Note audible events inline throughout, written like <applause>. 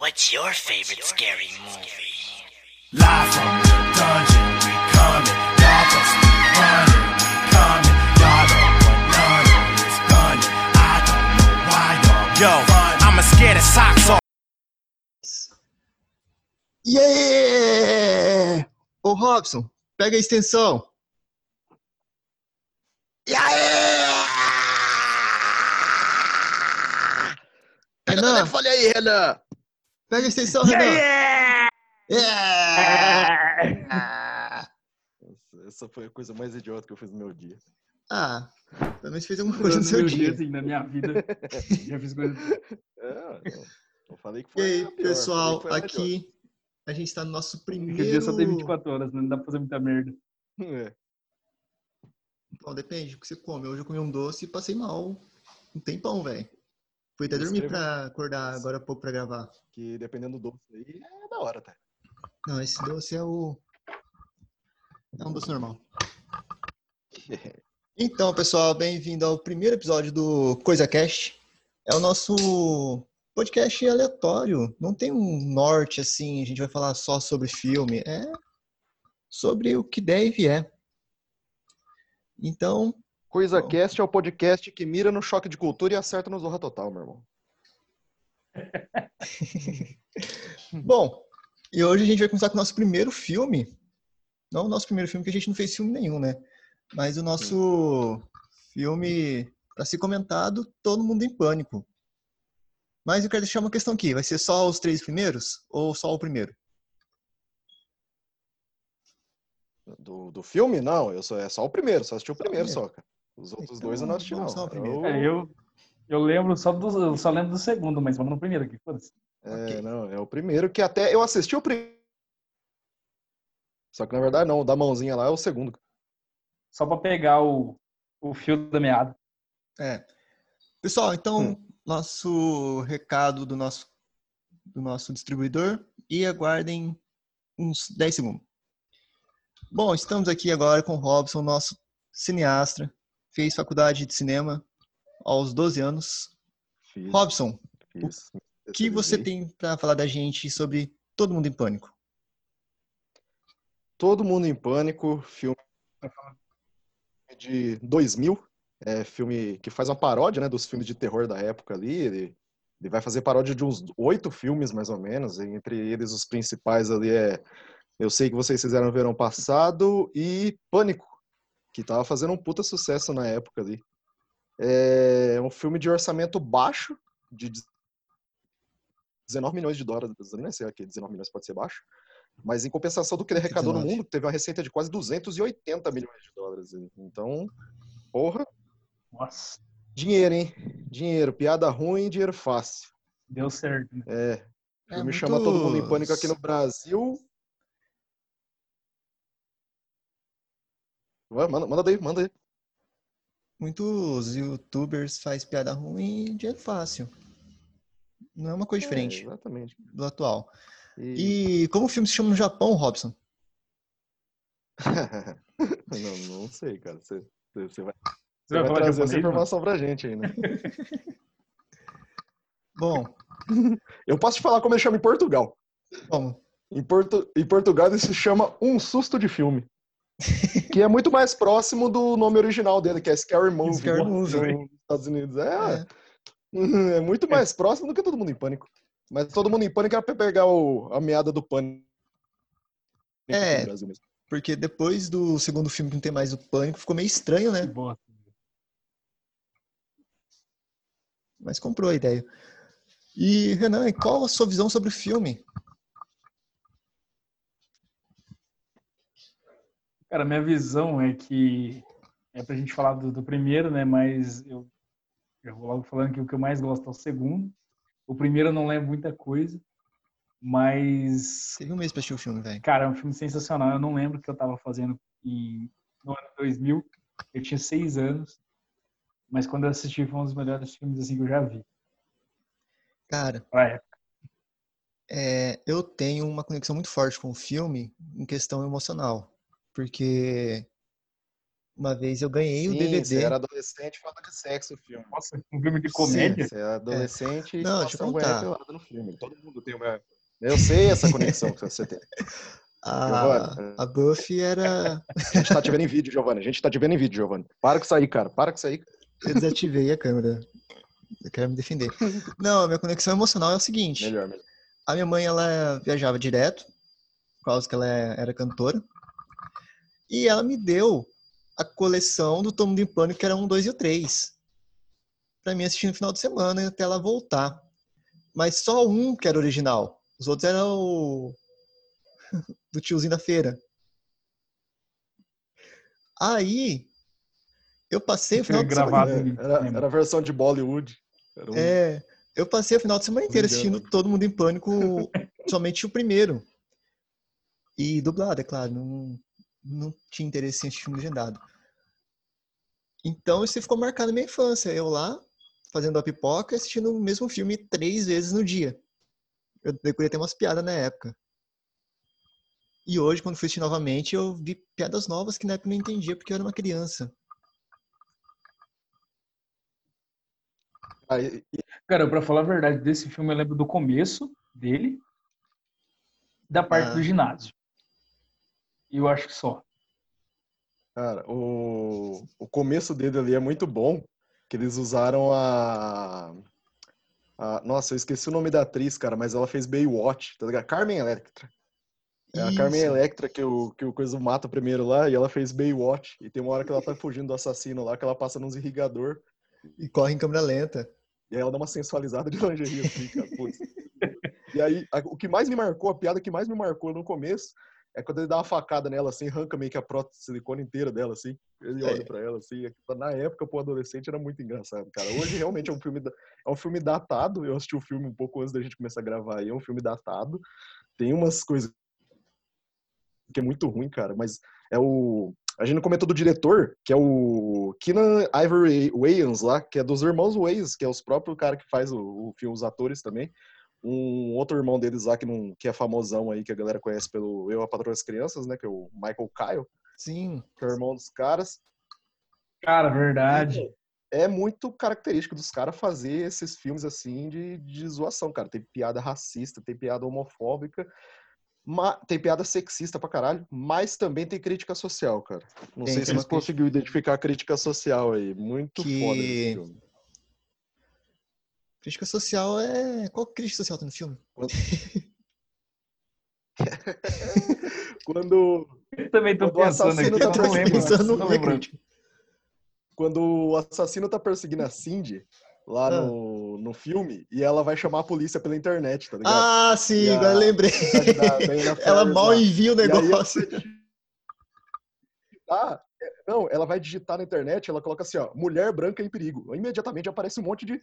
What's your favorite scary movie? Live from the dungeon, we coming. Y'all just be running, we coming. Y'all don't want none of this gunning. I don't know why y'all Yo, running. I'ma scare the socks off. Yeah! Oh, Ô Robson, pega a extensão. Pega o Renan, telefone aí, Renan. Pega a extensão, Renan. Yeah! Nossa, Essa foi a coisa mais idiota que eu fiz no meu dia. Ah, pelo menos fez alguma coisa no no seu meu dia. assim, na minha vida. <laughs> Já fiz coisa. É, eu falei que E foi. aí, a pior, falei pessoal, a aqui a gente tá no nosso Porque o primeiro... dia só tem 24 horas, né? não dá pra fazer muita merda. É. Bom, depende do que você come. Hoje eu comi um doce e passei mal um tempão, velho. Fui até dormir pra acordar agora há pouco pra gravar. Que dependendo do doce aí, é da hora, tá? Não, esse doce é o... É um doce normal. <laughs> Então, pessoal, bem-vindo ao primeiro episódio do Coisa Cast. É o nosso podcast aleatório. Não tem um norte assim, a gente vai falar só sobre filme. É sobre o que der e vier. Então, Coisa Bom. Cast é o podcast que mira no choque de cultura e acerta no Zorra Total, meu irmão. <laughs> bom, e hoje a gente vai começar com o nosso primeiro filme. Não o nosso primeiro filme, que a gente não fez filme nenhum, né? Mas o nosso filme para ser comentado, Todo Mundo em Pânico. Mas eu quero deixar uma questão aqui: vai ser só os três primeiros ou só o primeiro? Do, do filme, não, eu é só o primeiro, só assisti o primeiro. só, cara. Os outros Então, dois eu não assisti, não. só o primeiro. É, eu, eu lembro só do. Eu só lembro do segundo, mas vamos no primeiro aqui. Foda-se. É, Ok. não, é o primeiro que até eu assisti o primeiro. Só que na verdade não, o da mãozinha lá é o segundo. Só pra pegar o, o fio da meada. É. Pessoal, então, Hum. nosso recado do nosso, do nosso distribuidor e aguardem uns 10 segundos. Bom, estamos aqui agora com o Robson, nosso cineasta. Fez faculdade de cinema aos 12 anos. Fiz, Robson, fiz. o que você tem para falar da gente sobre Todo Mundo em Pânico? Todo Mundo em Pânico, filme de 2000, é filme que faz uma paródia, né, dos filmes de terror da época ali. Ele, ele vai fazer paródia de uns oito filmes, mais ou menos, entre eles os principais ali é Eu Sei Que Vocês Fizeram no Verão Passado e Pânico, que tava fazendo um puta sucesso na época ali. É um filme de orçamento baixo, de 19 milhões de dólares, eu nem sei aqui, 19 milhões pode ser baixo, mas em compensação do que ele arrecadou no 19. mundo, teve uma receita de quase 280 milhões de dólares. Então, porra, Nossa, dinheiro, hein? Dinheiro, piada ruim, dinheiro fácil. deu certo. Né? É. O É filme muito- chama Todo Mundo em Pânico aqui no Brasil. Vai, manda, manda daí, manda aí. Muitos youtubers faz piada ruim e dinheiro fácil. Não é uma coisa diferente É, exatamente. do atual. E... E como o filme se chama no Japão, Robson? <laughs> não, não sei, cara. Você, você vai, Você vai falar trazer essa japonês, mano? informação pra gente aí, né? <laughs> Bom, Eu posso te falar como ele chama em Portugal. como? Em, Portu... em Portugal ele se chama Um Susto de Filme. Que é muito mais próximo do nome original dele, que é Scary Movie. Scary nos Movie. Estados Unidos. É, É. <laughs> é muito mais próximo do que Todo Mundo em Pânico. Mas Todo Mundo em Pânico era pra pegar o... a meada do pânico. É. Porque depois do segundo filme que não tem mais o pânico, ficou meio estranho, né? Mas comprou a ideia. E, Renan, qual a sua visão sobre o filme? Cara, minha visão é que é pra gente falar do, do primeiro, né? Mas eu já vou logo falando que o que eu mais gosto é o segundo. O primeiro eu não lembro muita coisa, mas Teve um mês pra assistir o filme, velho. Cara, é um filme sensacional. Eu não lembro o que eu tava fazendo em, no ano 2000. Eu tinha seis anos. Mas quando eu assisti, foi um dos melhores filmes assim que eu já vi. Cara, Pra época. é, eu tenho uma conexão muito forte com o filme em questão emocional. Porque Uma vez eu ganhei o Sim, DVD. Você era adolescente e fala de sexo o filme. Nossa, um filme de comédia. Você é adolescente e Não, deixa eu contar. pelada no filme. Todo mundo tem uma. Eu sei essa conexão que você tem. A, <laughs> Giovanni. a Buffy era. <laughs> A gente tá te vendo em vídeo, Giovanni. A gente tá te vendo em vídeo, Giovanni. Para com isso aí, cara. Para com isso aí. Eu desativei a câmera. Eu quero me defender. Não, a minha conexão emocional é o seguinte. Melhor, melhor. A minha mãe, ela viajava direto, por causa que ela é- era cantora. E ela me deu a coleção do Todo Mundo em Pânico, que era um, dois e o três. Pra mim assistir no final de semana, até ela voltar. Mas só um que era original. Os outros eram o... <laughs> do tiozinho da feira. Aí, eu passei o final de semana... Em- Era, era a versão de Bollywood. Era um- É, eu passei o final de semana inteiro assistindo Todo Mundo em Pânico, <laughs> somente o primeiro. E dublado, é claro, não, não tinha interesse em assistir filme legendado. Então isso ficou marcado na minha infância. Eu lá, fazendo a pipoca e assistindo o mesmo filme três vezes no dia. Eu decorei até umas piadas na época. E hoje, quando fui assistir novamente, eu vi piadas novas que na época eu não entendia porque eu era uma criança. Cara, pra falar a verdade, desse filme eu lembro do começo dele, da parte Ah. do ginásio. E eu acho que só. Cara, o, o começo dele ali é muito bom, que eles usaram a, a- Nossa, eu esqueci o nome da atriz, cara, mas ela fez Baywatch, tá ligado? Carmen Electra. É a Carmen Isso. Electra que o, que o Coisa mata primeiro lá, e ela fez Baywatch. E tem uma hora que ela tá fugindo do assassino lá, que ela passa nos irrigador, E corre em câmera lenta. e aí ela dá uma sensualizada de lingerie assim, cara. Putz. E aí, a- o que mais me marcou, a piada que mais me marcou no começo, é quando ele dá uma facada nela, assim, arranca meio que a prótese silicone inteira dela, assim. Ele olha É. pra ela, assim. Na época, pro adolescente, era muito engraçado, cara. Hoje, realmente, é um filme, é um filme datado. Eu assisti o filme um pouco antes da gente começar a gravar aí. É um filme datado. Tem umas coisas que é muito ruim, cara, mas é o... A gente não comentou do diretor, que é o Keenan Ivory Wayans lá, que é dos irmãos Wayans, que é os próprios cara que faz o, o filme, os atores também. Um outro irmão deles lá que, não, que é famosão aí, que a galera conhece pelo Eu, a Patroa das Crianças, né? Que é o Michael Kyle, Sim. que é o irmão dos caras. Cara, verdade. É muito característico dos caras fazer esses filmes assim de, de zoação, cara. Tem piada racista, tem piada homofóbica, ma- tem piada sexista pra caralho, mas também tem crítica social, cara. Não Tem, sei se eles conseguiram identificar a crítica social aí. Muito Que- foda esse filme. Crítica social é. Qual crítica social tem no filme? Quando, <laughs> Eu também tô Quando o pensando aqui, assassino eu tá não lembro. pensando não lembro. quando o assassino tá perseguindo a Cindy lá Ah. no, no filme e ela vai chamar a polícia pela internet, tá ligado? Ah, sim, E a- agora lembrei. Da- da Diana Ela mal envia o E aí ela não, ela vai digitar na internet, ela coloca assim, ó, mulher branca em perigo. Imediatamente aparece um monte de,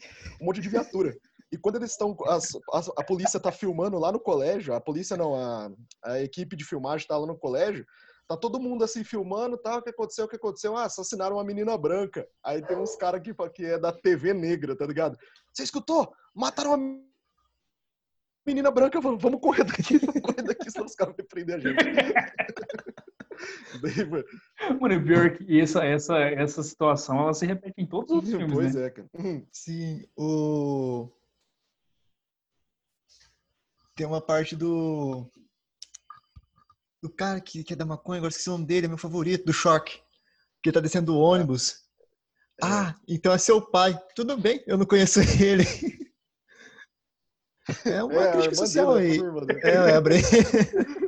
um monte de viatura. E quando eles estão, as- a polícia tá filmando lá no colégio, a polícia não, a, a equipe de filmagem tá lá no colégio, tá todo mundo assim filmando, tá, o que aconteceu, o que aconteceu? Ah, assassinaram uma menina branca. Aí tem uns caras que, que é da TV negra, tá ligado? Você escutou? Mataram uma menina branca, vamos, vamos correr daqui, <laughs> vamos correr daqui, senão os caras vão prender a gente. <laughs> <laughs> Mano, e pior que essa, essa, essa situação, ela se repete em todos os filmes, Pois né? é, cara. Hum, Sim, o. Tem uma parte do. Do cara que, que é da maconha, agora esqueci o nome dele, é meu favorito, do choque. Que tá descendo do ônibus. Ah, então é seu pai. Tudo bem, eu não conheço <laughs> ele. É uma É, crítica irmã social dele, aí. dele. É, é. A <laughs>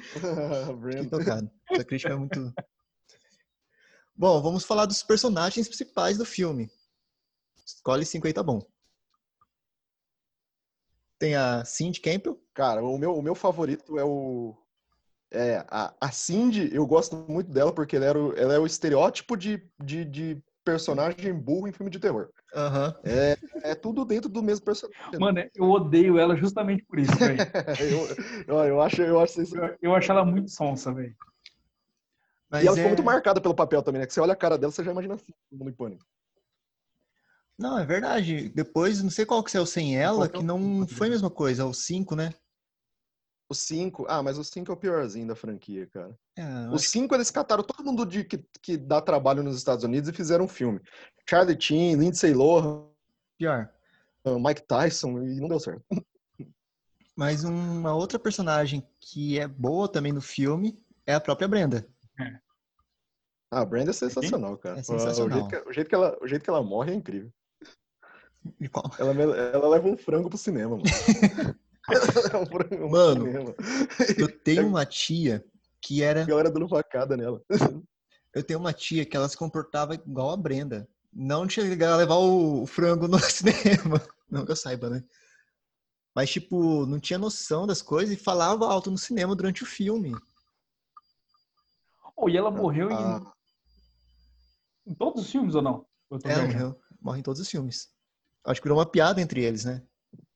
<laughs> Fiquei tocado. Essa crítica é muito. <laughs> Bom, vamos falar dos personagens principais do filme. Escolhe cinco aí, tá bom. Tem a Cindy Campbell. Cara, o meu, o meu favorito é o. É, a, a Cindy, eu gosto muito dela porque ela, era o, ela é o estereótipo de, de, de personagem burro em filme de terror. Aham. É tudo dentro do mesmo personagem. Mano, eu odeio ela justamente por isso, velho. <laughs> eu, eu, eu acho, eu acho isso. Eu, eu acho ela muito sonsa, velho. Mas E ela é... ficou muito marcada pelo papel também, né? Que você olha a cara dela, você já imagina assim, todo mundo em pânico. Não, é verdade. Depois, não sei qual que saiu sem ela, que é o não foi a mesma coisa. É o 5, né? O 5. Ah, mas o 5 é o piorzinho da franquia, cara. É, eu O acho 5 eles cataram todo mundo de, que, que dá trabalho nos Estados Unidos e fizeram um filme. Charlie Sheen, Lindsay Lohan, pior. Mike Tyson, e não deu certo. <laughs> Mas uma outra personagem que é boa também no filme é a própria Brenda. Ah, a Brenda é sensacional, cara. É O- sensacional. O, jeito que, o jeito que ela, o jeito que ela morre é incrível. <laughs> E qual- Ela, ela leva um frango pro cinema, mano. <laughs> <laughs> Um pro Mano. Eu tenho uma tia que era. A galera dando facada nela. Eu tenho uma tia que ela se comportava igual a Brenda. Não chegar a levar o frango no <laughs> cinema. Não que eu saiba, né? Mas, tipo, não tinha noção das coisas e falava alto no cinema durante o filme. Oh, e ela morreu em, Ah, em todos os filmes ou não? Eu tô Ela morreu. Morre em todos os filmes. Acho que virou uma piada entre eles, né?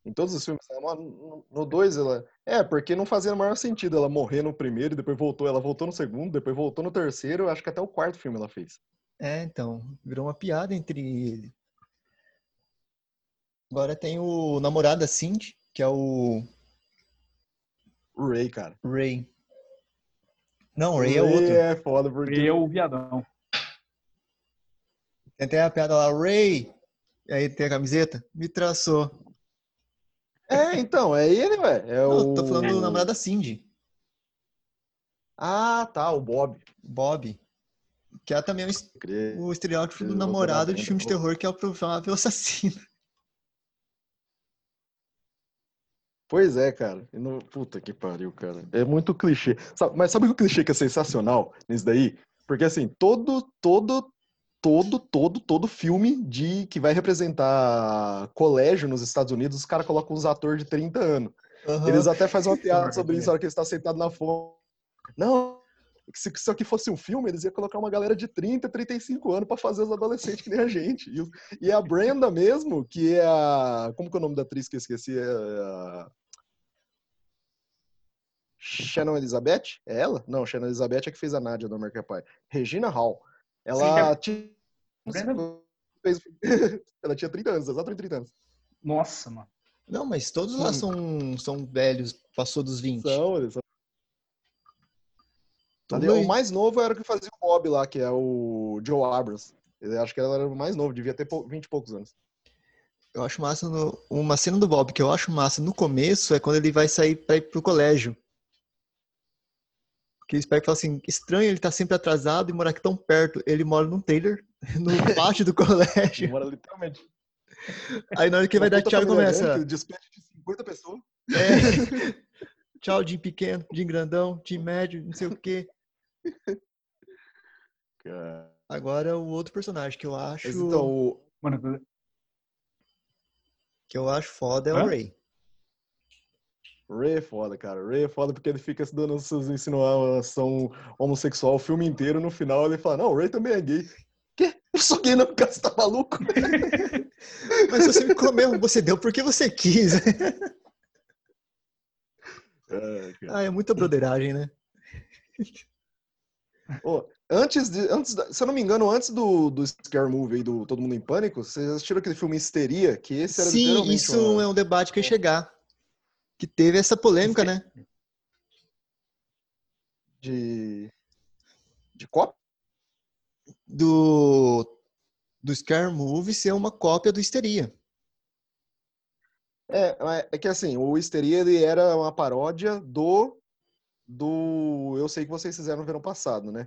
Em todos os filmes. né? No- No 2, ela. É, porque não fazia o maior sentido ela morrer no primeiro e depois voltou. Ela voltou no segundo, depois voltou no terceiro. Acho que até o quarto filme ela fez. É, então, virou uma piada entre ele. Agora tem o namorado da Cindy, que é o O Ray, cara. Ray. Não, o Ray é outro. É foda, porque. E eu, o viadão. Tem até a piada lá, Ray. E aí tem a camiseta, me traçou. É, então, é ele, ué. É Não, o. tô falando do namorado da Cindy, Ah, tá, o Bob. Bob. Que é também o, o estereótipo do namorado de filme de terror, que é o provável assassino. Pois é, cara. E no- Puta que pariu, cara. É muito clichê. Sabe- Mas sabe o clichê que é sensacional nisso daí? Porque assim, todo, todo, todo, todo, todo filme de que vai representar colégio nos Estados Unidos, os caras colocam uns atores de 30 anos. Aham. Eles até fazem uma piada sobre isso na hora que ele está sentado na fonte. Não, se isso aqui fosse um filme, eles iam colocar uma galera de 30, 35 anos pra fazer os adolescentes que nem a gente. E, e a Brenda mesmo, que é a. Como que é o nome da atriz que eu esqueci? É a... Shannon Elizabeth? É ela? Não, Shannon Elizabeth é que fez a Nádia do American Pie. Regina Hall. <laughs> Ela tinha. Brenda- fez- ela tinha 30 anos, exatamente 30 anos. Nossa, mano. Não, mas todos lá são, são velhos, passou dos 20. São, eles são o mais novo era o que fazia o Bob lá, que é o Joe Abrams. Eu acho que ele era o mais novo, devia ter pou- 20 e poucos anos. Eu acho massa no- uma cena do Bob que eu acho massa no começo é quando ele vai sair pra ir pro colégio. Que eles pegam e falam assim, estranho, ele tá sempre atrasado e morar aqui tão perto. Ele mora num trailer <laughs> no pátio do colégio. Demora literalmente. Aí na hora que vai dar tchau, começa. Despejo de 50 pessoas. É. <laughs> Tchau, Jim pequeno, Jim grandão, Jim médio, não sei o quê. Cara. Agora o outro personagem que eu acho Mas então, o Mano, que eu acho foda é o Hã? Ray. Ray é foda, cara. Ray é foda porque ele fica se dando essas insinuação homossexual o filme inteiro. No final ele fala: Não, o Ray também é gay. Quê? Eu sou gay, não, cara, você tá maluco? <laughs> Mas você me comeu, você deu porque você quis. <laughs> É, ah, é muita broderagem, né? <laughs> Antes de. Antes da- se eu não me engano, antes do, do Scare Movie aí, do Todo Mundo em Pânico, vocês assistiram aquele filme Histeria? Que esse era Sim, isso uma- é um debate que ia chegar. Que teve essa polêmica, né? de. De copo? Do, do Scare Movie ser uma cópia do Histeria. É, é- é que assim, o Histeria ele era uma paródia do. Do Eu Sei Que Vocês Fizeram no verão passado, né?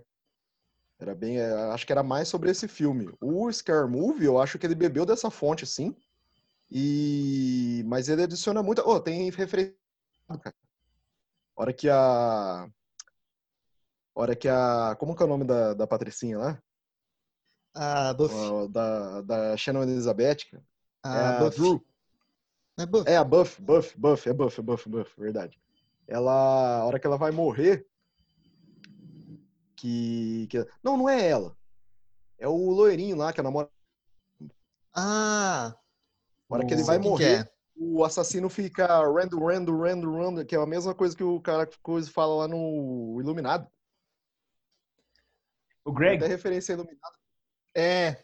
Era bem. é, acho que era mais sobre esse filme. O Scare Movie, eu acho que ele bebeu dessa fonte, sim. E. Mas ele adiciona muita. Oh, tem referência. cara. Hora que a. Hora que a. Como que é o nome da, da Patricinha lá? A Buffy. Ó, Da, da Shannon Elizabeth. cara. É A a. Drew. É Buffy. É a Buff, Buff, Buff, é Buff, é Buff, Buff, verdade. Ela, a hora que ela vai morrer, que, que não, não é ela. É o loirinho lá que é namora. Ah! Hora que O- ele vai que morrer, é. o assassino fica rando, rando, rando, rando, que é a mesma coisa que o cara coisa fala lá no Iluminado. o Greg, Até referência Iluminado. É.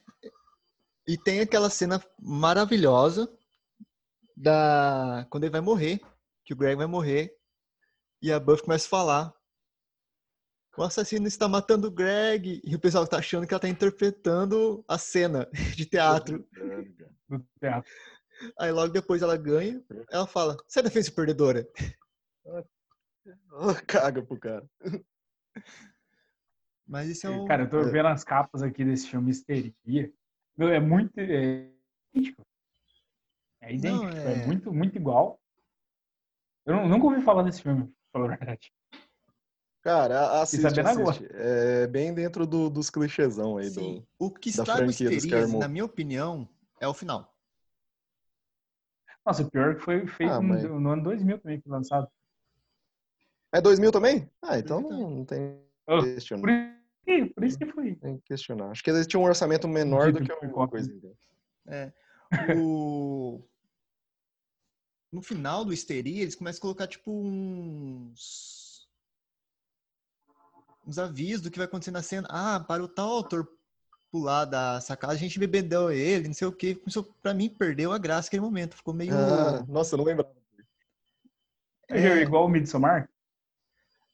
E tem aquela cena maravilhosa da quando ele vai morrer, que o Greg vai morrer, E a Buffy começa a falar. O assassino está matando o Greg. E o pessoal tá achando que ela tá interpretando a cena <laughs> de teatro. do teatro. Aí logo depois ela ganha. Ela fala: Você é defesa perdedora. Caga pro cara. Mas isso é um. Cara, eu tô vendo as capas aqui desse filme Histeria. Meu, é muito é idêntico. É idêntico, Não, é... é- muito, muito igual. Eu nu- nunca ouvi falar desse filme, pra falar a verdade. Cara, a- assiste, assiste. É bem dentro do- dos clichêzão aí Sim. do. O que da estraga o franquia do Histerias, Scary na minha opinião, é o final. Nossa, o pior é que foi feito Ah, no, mas- no ano 2000 também, foi lançado. É 2000 também? Ah, então 2000 não, não tem Oh, que questionar. Por isso, que- por isso que foi. Tem que questionar. Acho que eles tinham um orçamento menor do que cópia. coisa. É. O... <laughs> No final do Histeria, eles começam a colocar, tipo, uns... Uns avisos do que vai acontecer na cena. Ah, para o tal autor pular da sacada, a gente bebedeu ele, não sei o quê. Começou, pra mim, perdeu a graça naquele momento. Ficou meio... Ah, nossa, eu não lembrava. É. Igual o Midsommar.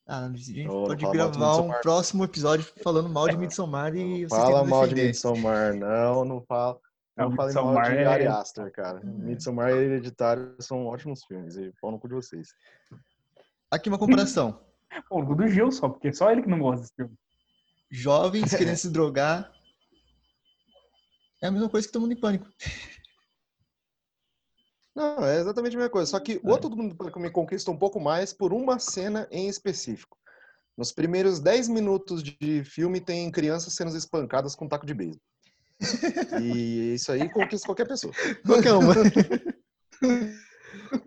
Ah, a gente Não, não pode gravar um próximo episódio falando mal de Midsommar e vocês Fala mal de. Midsommar, não, não fala. Não, Não fale mal de é- Ari Aster, cara. Midsommar e Hereditário são ótimos filmes. E pau no cu de vocês. Aqui uma comparação. <laughs> Pô, o do Gil só, porque só ele que não gosta desse filme. Jovens querendo se drogar. É a mesma coisa que todo mundo em pânico. <laughs> Não, é exatamente a mesma coisa. Só que o Todo Mundo em Pânico me conquista um pouco mais por uma cena em específico. Nos primeiros 10 minutos de filme tem crianças sendo espancadas com taco de beisebol. <laughs> E isso aí conquista qualquer pessoa. Qualquer uma. <laughs>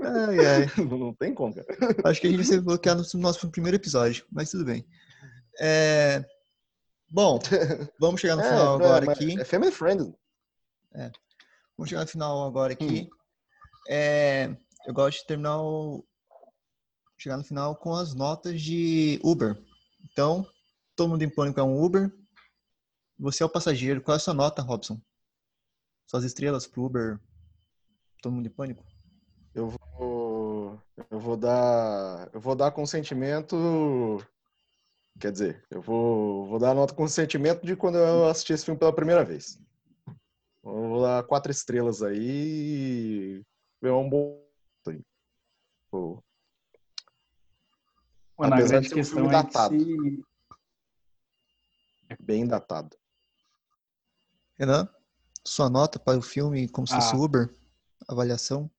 ai, ai. Não tem como, cara. Acho que a gente vai ser bloqueado no nosso primeiro episódio, mas tudo bem. É, Bom, vamos chegar no <laughs> É, final é, agora aqui. É family friendly. Vamos chegar no final agora aqui. Hum. É, Eu gosto de terminar o... Chegar no final com as notas de Uber. Então, todo mundo em pânico é um Uber. Você é o passageiro. Qual é a sua nota, Robson? Suas estrelas pro Uber. Todo mundo em pânico? Eu vou, eu vou dar, eu vou dar consentimento. Quer dizer, eu vou, vou dar nota com sentimento de quando eu assisti esse filme pela primeira vez. Eu vou dar quatro estrelas aí. É um bom. Pô, Mano, a Apesar de grande ser um questão filme é que datado. se... bem datado. Renan, sua nota para o filme como se fosse Ah. Uber? Avaliação?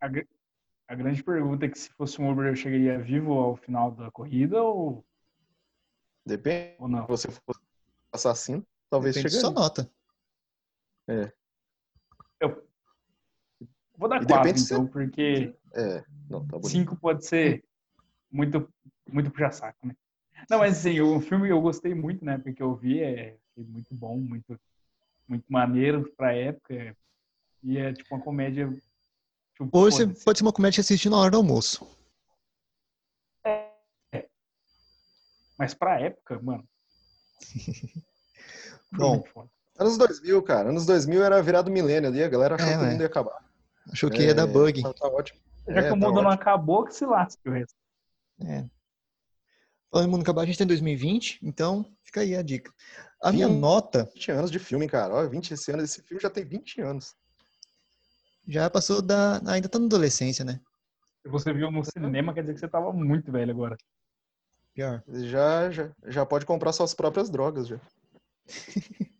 A, gr- a grande pergunta é que se fosse um Uber eu chegaria vivo ao final da corrida ou, Depende. ou não? Se você fosse assassino, talvez Depende chegaria. sua nota. Eu vou dar E quatro, depende se- então, porque É, não, tá bonito. cinco pode ser muito, muito puxa-saco, né? Não, mas assim, o filme eu gostei muito, né? Porque eu vi, é foi muito bom, muito, muito maneiro pra época. E é tipo uma comédia. Tipo, Ou você foda-se. pode ser uma comédia que assiste na hora do almoço. Mas pra época, mano. <laughs> Bom. Anos 2000, cara. Anos 2000 era virado milênio ali, a galera achou É, que o mundo ia acabar. achou que ia dar bug. Tá, tá ótimo. Já É, que o tá mundo não ótimo. acabou, que se lasque o resto. É. Falando em mundo acabar, a gente tá em 2020, então fica aí a dica. A minha nota 20 anos de filme, cara. Ó, 20 esse ano. Esse filme já tem 20 anos. já passou da. Ainda tá na adolescência, né? Se você viu no cinema, quer dizer que você tava muito velho agora. Pior. Já, já, já pode comprar suas próprias drogas, já. <laughs>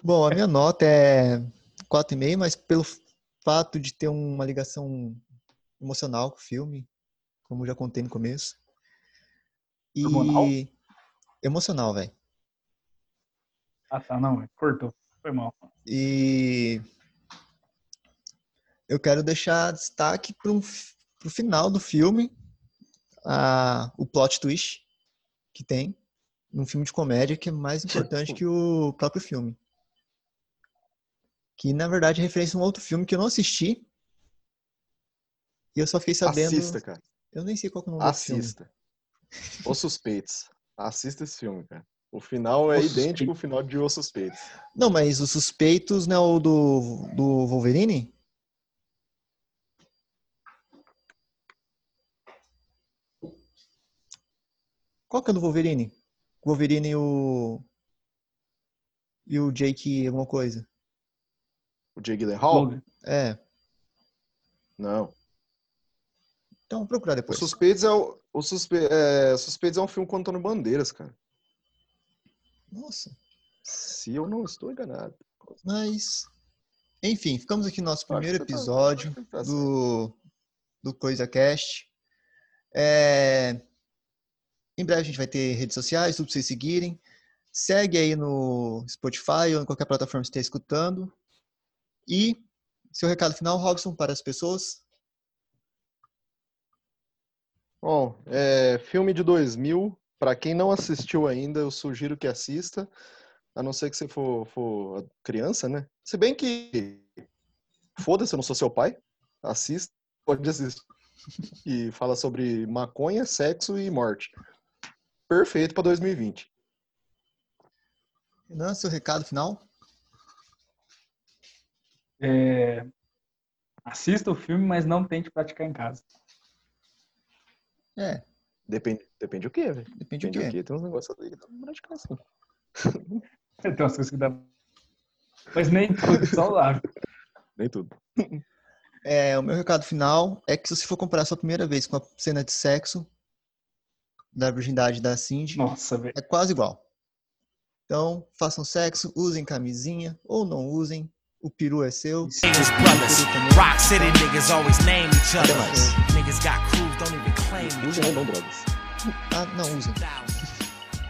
Bom, a minha nota é 4,5, mas pelo fato de ter uma ligação emocional com o filme, como já contei no começo. E. Hormonal? Emocional, velho. Ah, tá, não, cortou. Foi mal. E eu quero deixar destaque para o final do filme, a, o plot twist que tem num filme de comédia que é mais importante que o próprio filme. Que na verdade é referência a um outro filme que eu não assisti. E eu só fiquei sabendo. Assista, cara. Eu nem sei qual é o nome do filme. Assista. Os Suspeitos. Assista esse filme, cara. O final é Os idêntico ao final de Os Suspeitos. Não, mas os suspeitos não é o do, do Wolverine? Qual que é do Wolverine? O Wolverine e o. E o Jake alguma coisa. O Jake Gyllenhaal? Logan. É. Não. Então vou procurar O depois. Suspeitos é, o, o Suspe, é, Suspeitos é um filme com Antônio Bandeiras, cara. Nossa. Se eu não estou enganado. Mas. Enfim, ficamos aqui no nosso primeiro tá- episódio tá do, do Coisa Cast. É, Em breve a gente vai ter redes sociais, tudo pra vocês seguirem. Segue aí no Spotify ou em qualquer plataforma que você esteja escutando. E seu recado final, Robson, para as pessoas. Bom, é, filme de 2000, pra quem não assistiu ainda, eu sugiro que assista, a não ser que você for, for criança, né? Se bem que, foda-se, eu não sou seu pai, assista, pode assistir. E fala sobre maconha, sexo e morte. Perfeito pra 2020. Renan, seu recado final. É, Assista o filme, mas não tente praticar em casa. É, Depende, depende o quê, velho? depende Depende o quê. quê? Tem uns negócios ali que dá pra praticar assim. <laughs> Tem umas coisas que dá. Mas nem tudo é saudável. <laughs> Nem tudo. É, o meu recado final é que se você for comparar a sua primeira vez com a cena de sexo da virgindade da Cindy, Nossa, velho. é quase igual. Então, façam sexo, usem camisinha ou não usem. O peru é seu. Brothers. Rock City niggas always name each other. Niggas got crews, don't even claim each Use ou não drogas. Ah, não usem.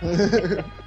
<laughs>